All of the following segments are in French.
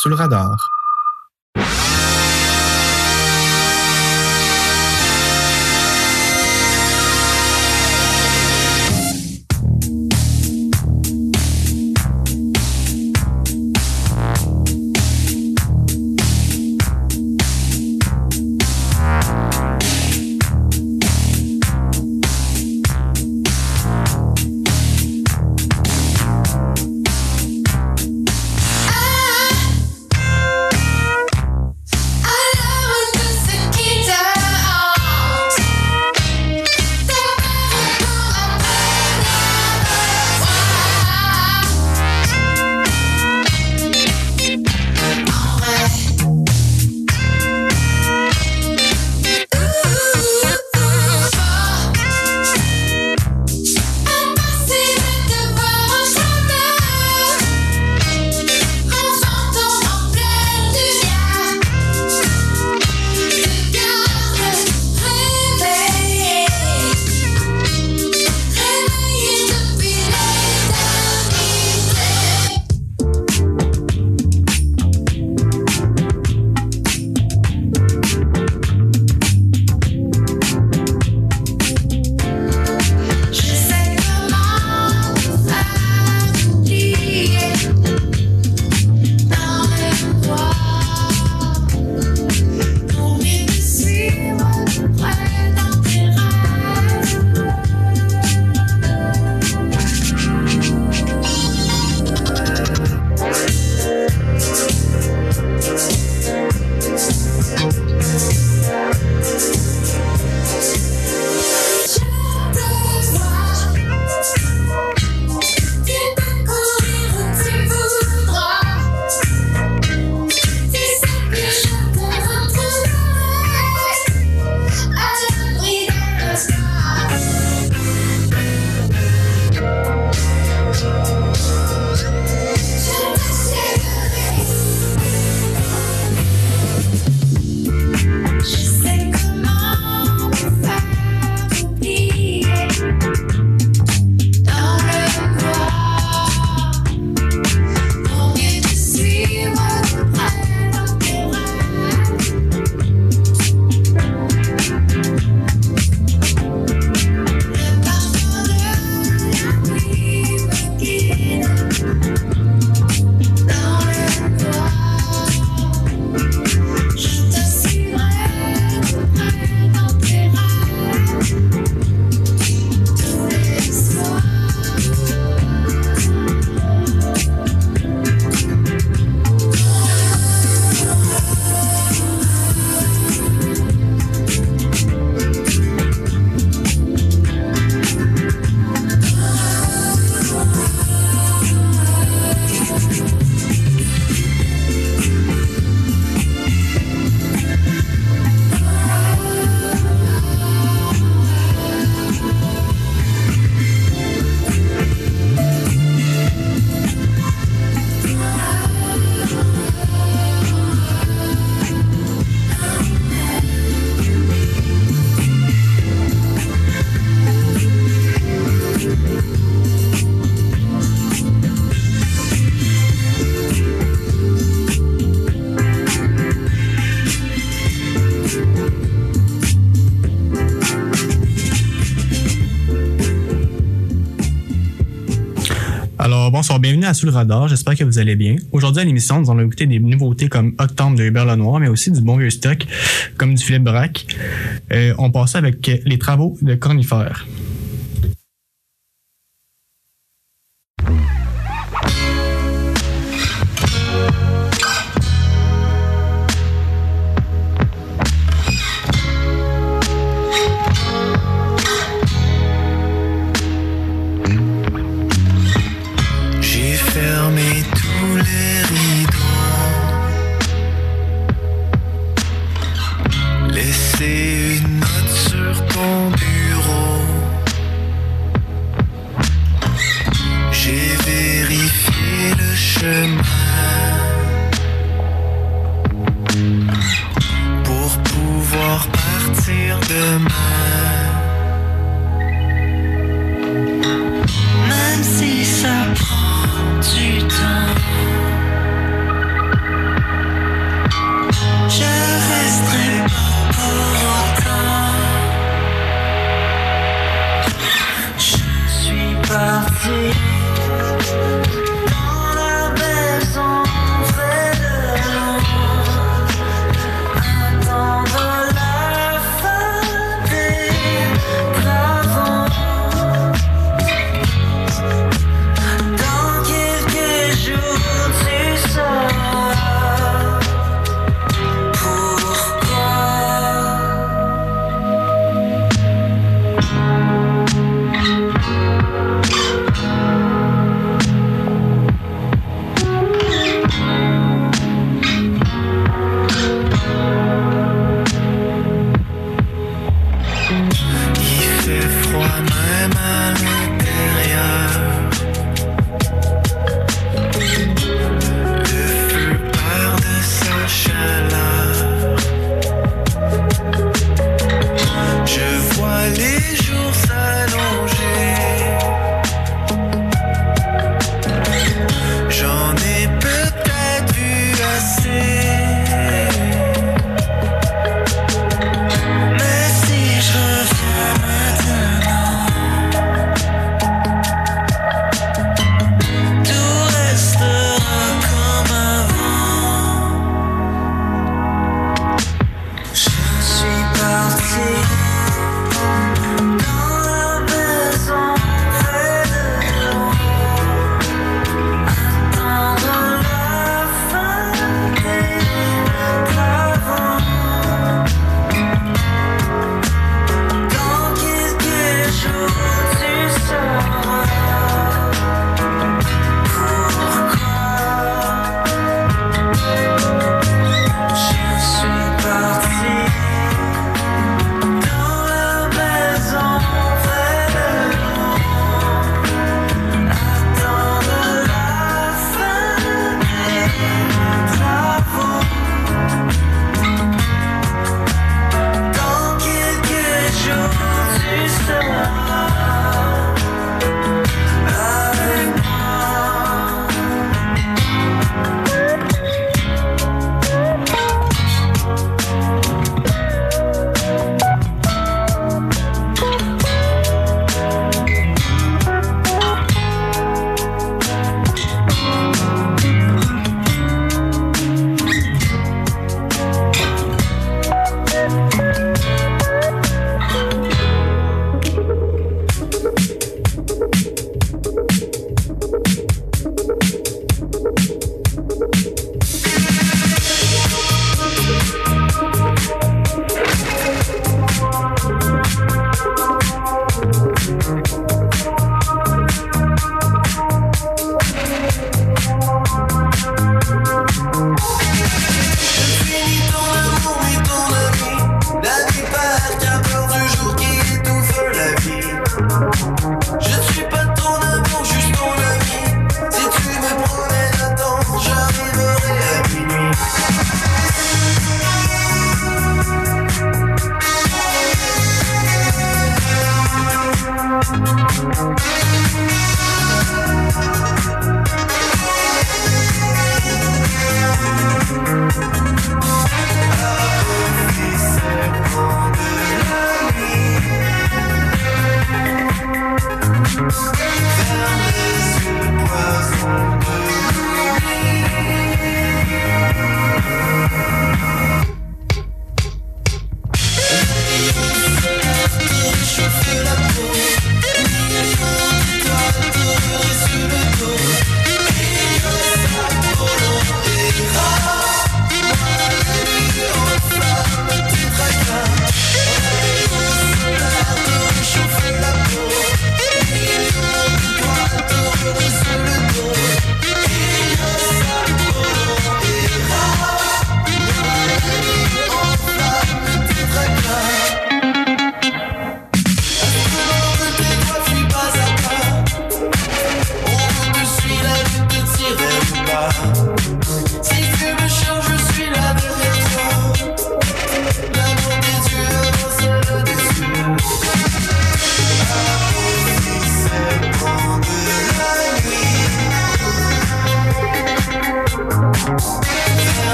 Sous le radar. À Sous le radar. J'espère que vous allez bien. Aujourd'hui, à l'émission, nous allons écouter des nouveautés comme Octobre de Hubert Lenoir, mais aussi du bon vieux stock, comme du Philippe Braque. Euh, on passe avec les travaux de Cornifère.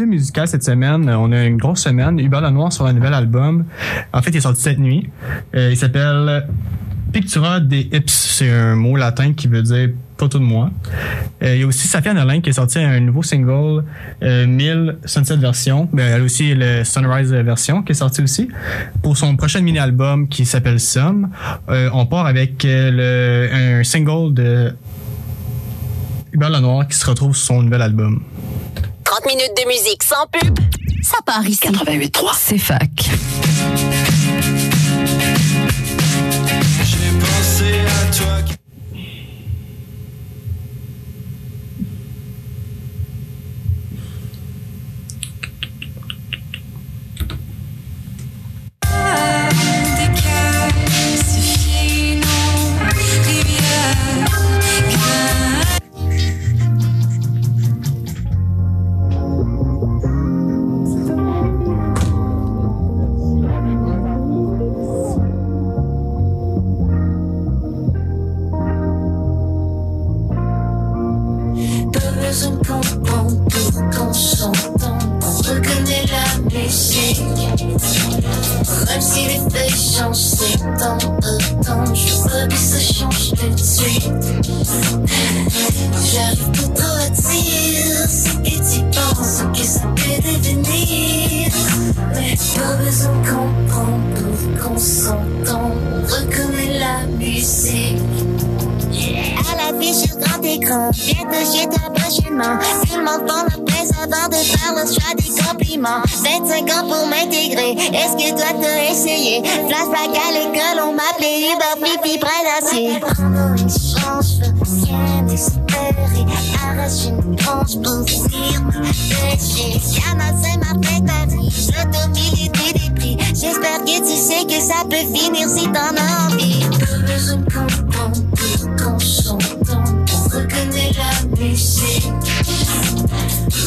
L'activité musicale cette semaine, euh, on a une grosse semaine. Hubert Lenoir sur un nouvel album. En fait, il est sorti cette nuit. Euh, il s'appelle Pictura des Hips. C'est un mot latin qui veut dire photo de moi. Euh, il y a aussi Safia Nolin qui a sorti un nouveau single, euh, 1000 Sunset version. Ben, elle aussi le Sunrise version qui est sorti aussi. Pour son prochain mini-album qui s'appelle Some, euh, on part avec le, un single de Hubert Lenoir qui se retrouve sur son nouvel album. 30 minutes de musique sans pub. Ça part ici. 88.3. C'est fac. J'ai pensé à toi. Prendre une chance, je veux rien espérer. Arrache une branche pour dire péché. Canassin m'a fait ta vie, l'automilité des prix. J'espère que tu sais que ça peut finir si t'en as envie. Pas besoin de comprendre pour qu'on s'entend. On reconnaît la musique.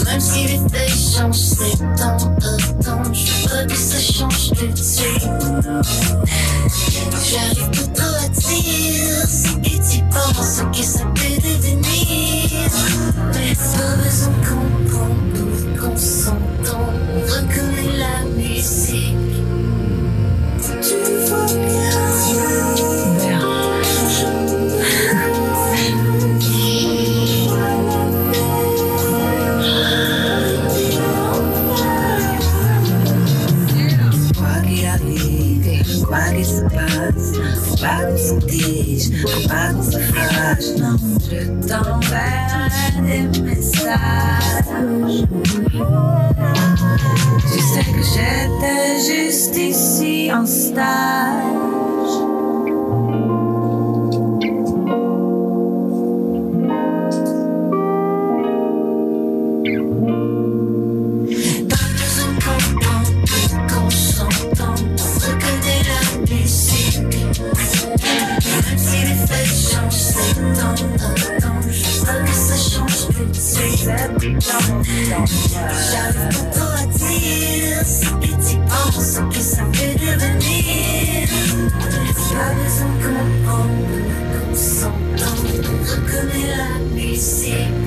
Même si les feuilles changent, c'est temps autant. Je veux que ça change tout de suite. J'arrive pas trop à dire ce que tu penses, ce que ça peut devenir. Mais pas besoin de comprendre pour qu'on s'entend. On reconnaît la musique. Tu vois Quoi qu'on se tige, pas qu'on se fâche, non. Je t'enverrai des messages. Tu sais que j'étais juste ici en stage. Pas trop à dire ce que tu penses, ce que ça peut devenir. Pas besoin de comprendre pour qu'on s'entend. On reconnaît la musique.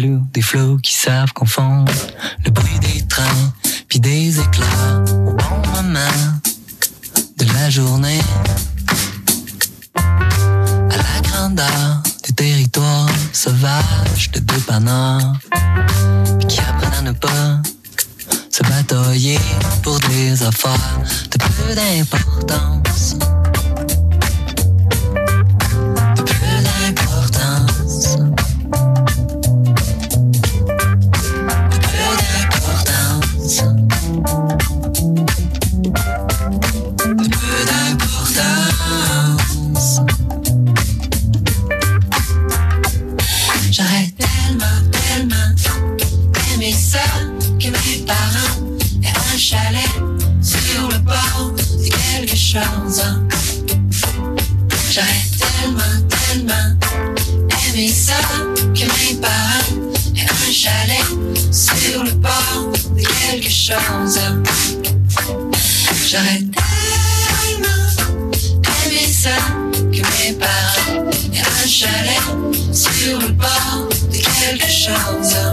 des flots qui savent qu'enfant que mes parents et un chalet sur le bord de quelque chose.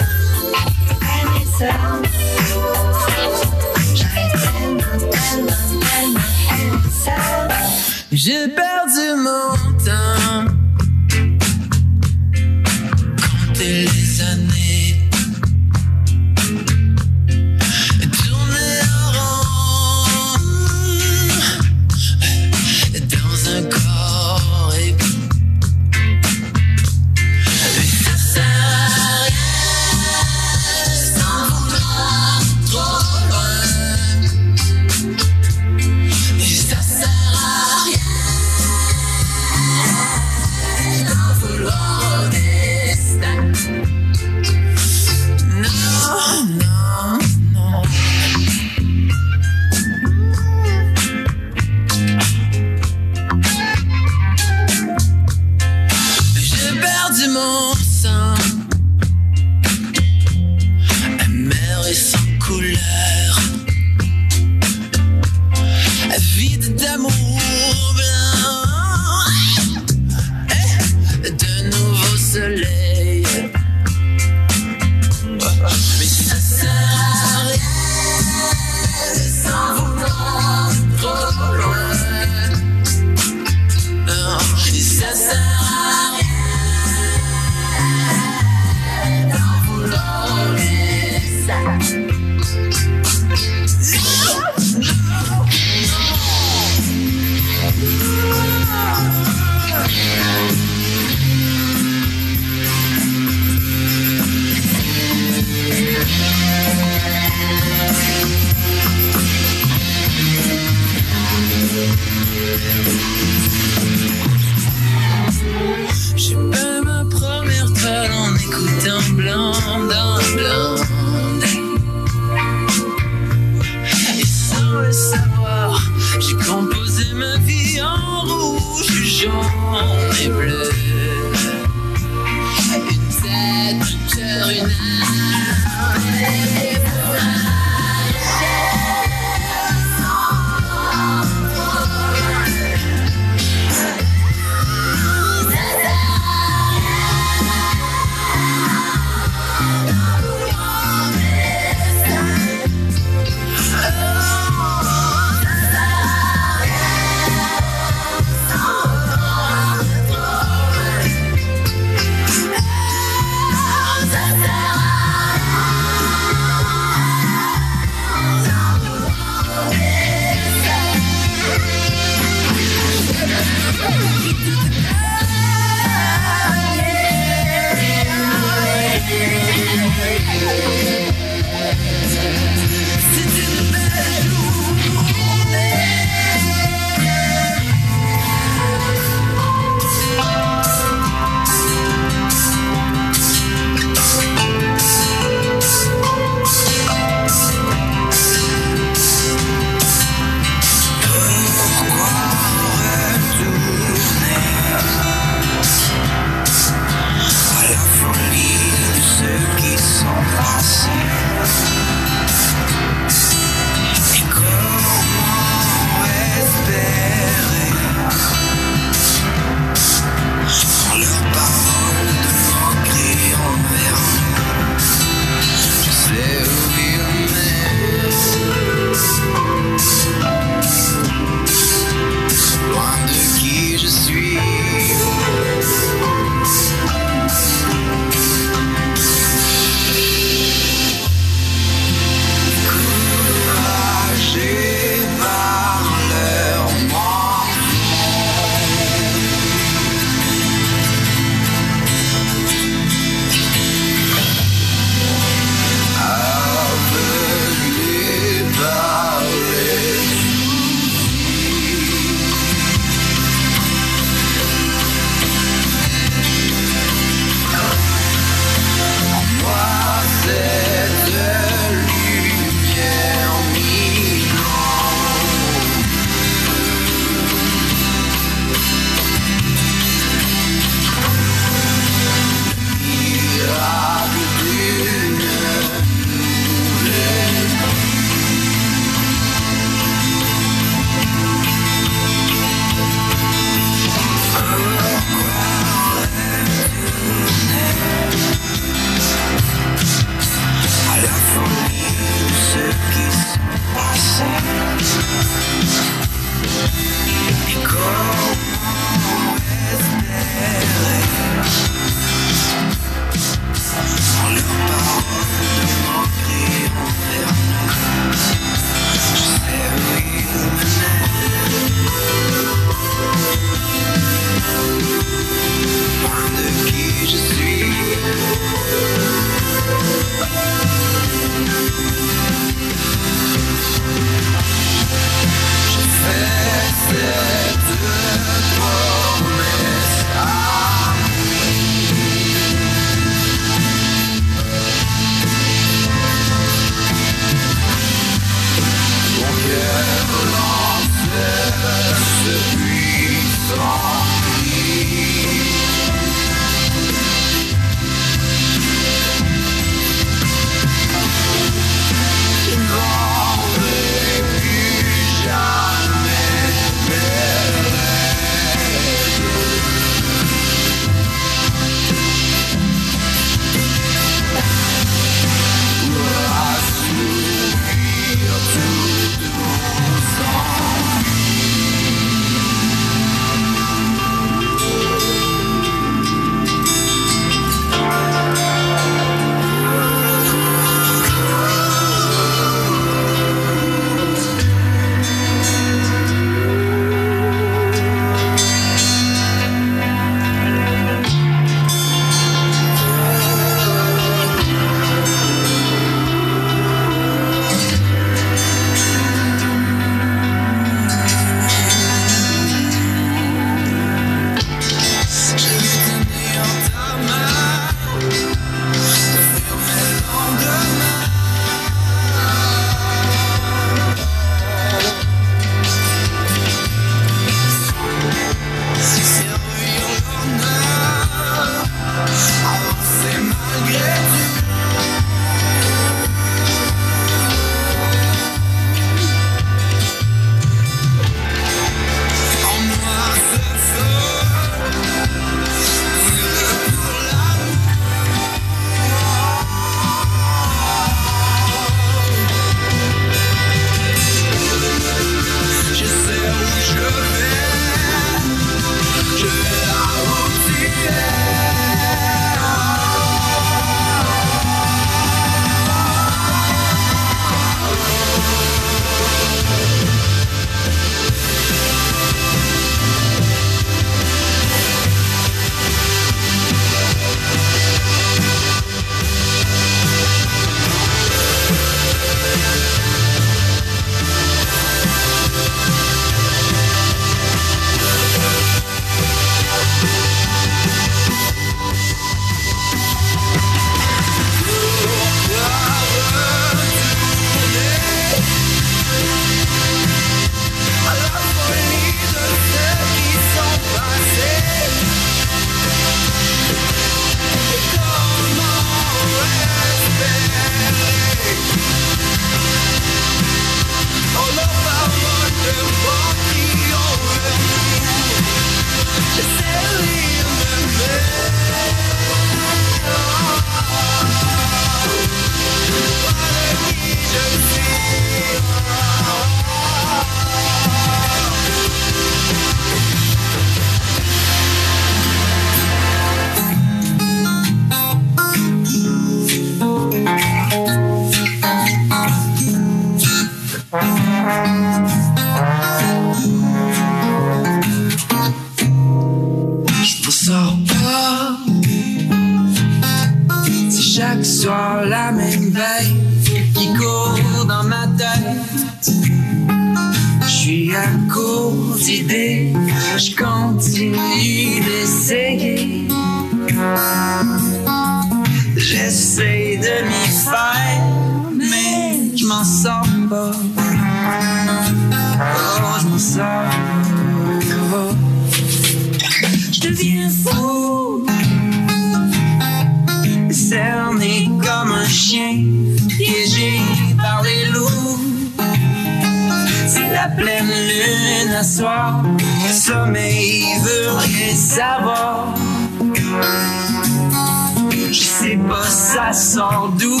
sort d'où,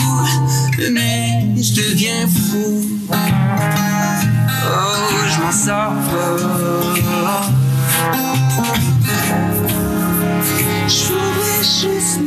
mais je deviens fou. Oh, je m'en sors. Je voudrais juste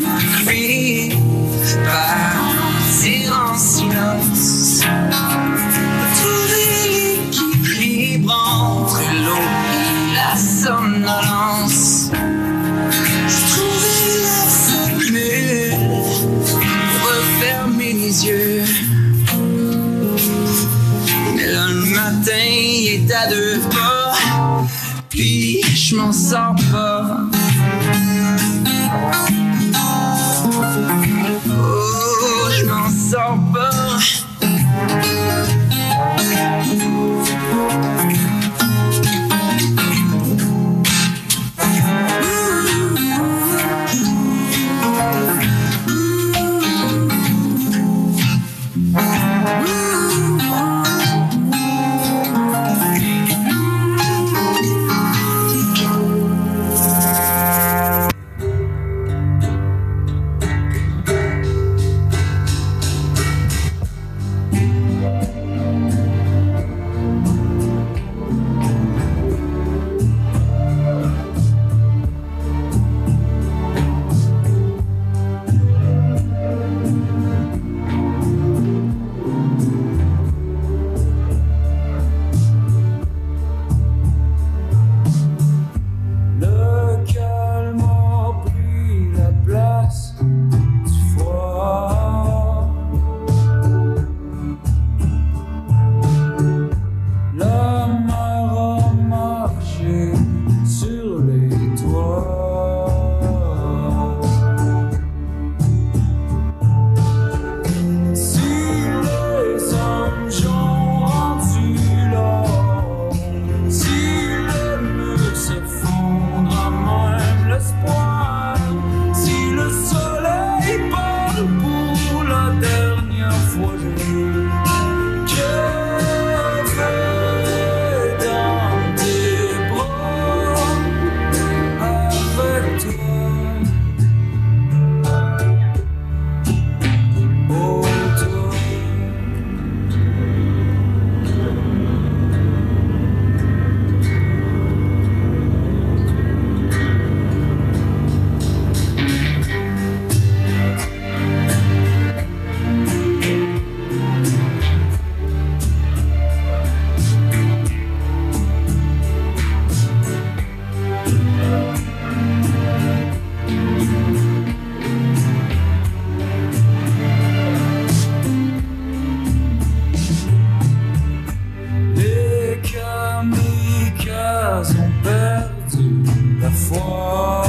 ont perdu la foi.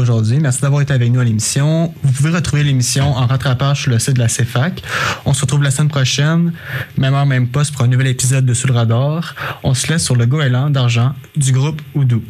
Aujourd'hui. Merci d'avoir été avec nous à l'émission. Vous pouvez retrouver l'émission en rattrapage sur le site de la CFAC. On se retrouve la semaine prochaine, même heure, même poste, pour un nouvel épisode de Sous le radar. On se laisse sur le goéland d'argent du groupe Oudou.